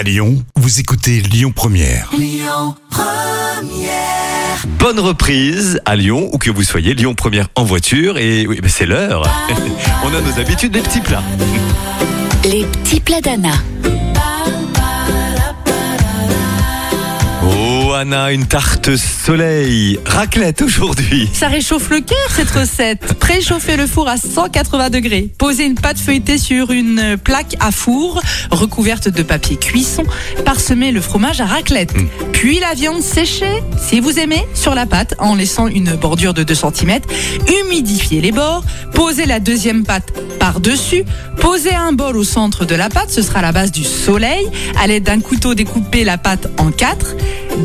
À Lyon, vous écoutez Lyon Première. Bonne reprise à Lyon, où que vous soyez, Lyon Première en voiture. Et oui, c'est l'heure. On a nos habitudes, des petits plats. Les petits plats d'Anna. Anna, une tarte soleil. Raclette aujourd'hui. Ça réchauffe le cœur cette recette. Préchauffez le four à 180 degrés. Posez une pâte feuilletée sur une plaque à four recouverte de papier cuisson. Parsemez le fromage à raclette. Puis la viande séchée, si vous aimez, sur la pâte en laissant une bordure de 2 cm. Humidifiez les bords. Posez la deuxième pâte par-dessus. Posez un bol au centre de la pâte. Ce sera la base du soleil. À l'aide d'un couteau, découpez la pâte en quatre.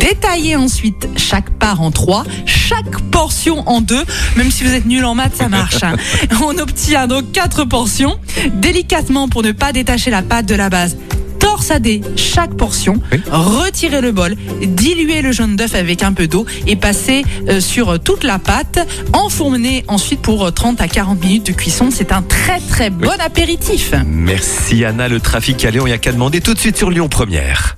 Détaillez ensuite chaque part en trois, chaque portion en deux. Même si vous êtes nul en maths, ça marche. hein. On obtient donc quatre portions. Délicatement pour ne pas détacher la pâte de la base. Torsadez chaque portion, Oui. retirez le bol, diluez le jaune d'œuf avec un peu d'eau et passez euh, sur toute la pâte. Enfournez ensuite pour euh, 30 à 40 minutes de cuisson. C'est un très très bon apéritif. Merci Anna, le trafic à Lyon, il n'y a qu'à demander tout de suite sur Lyon Première.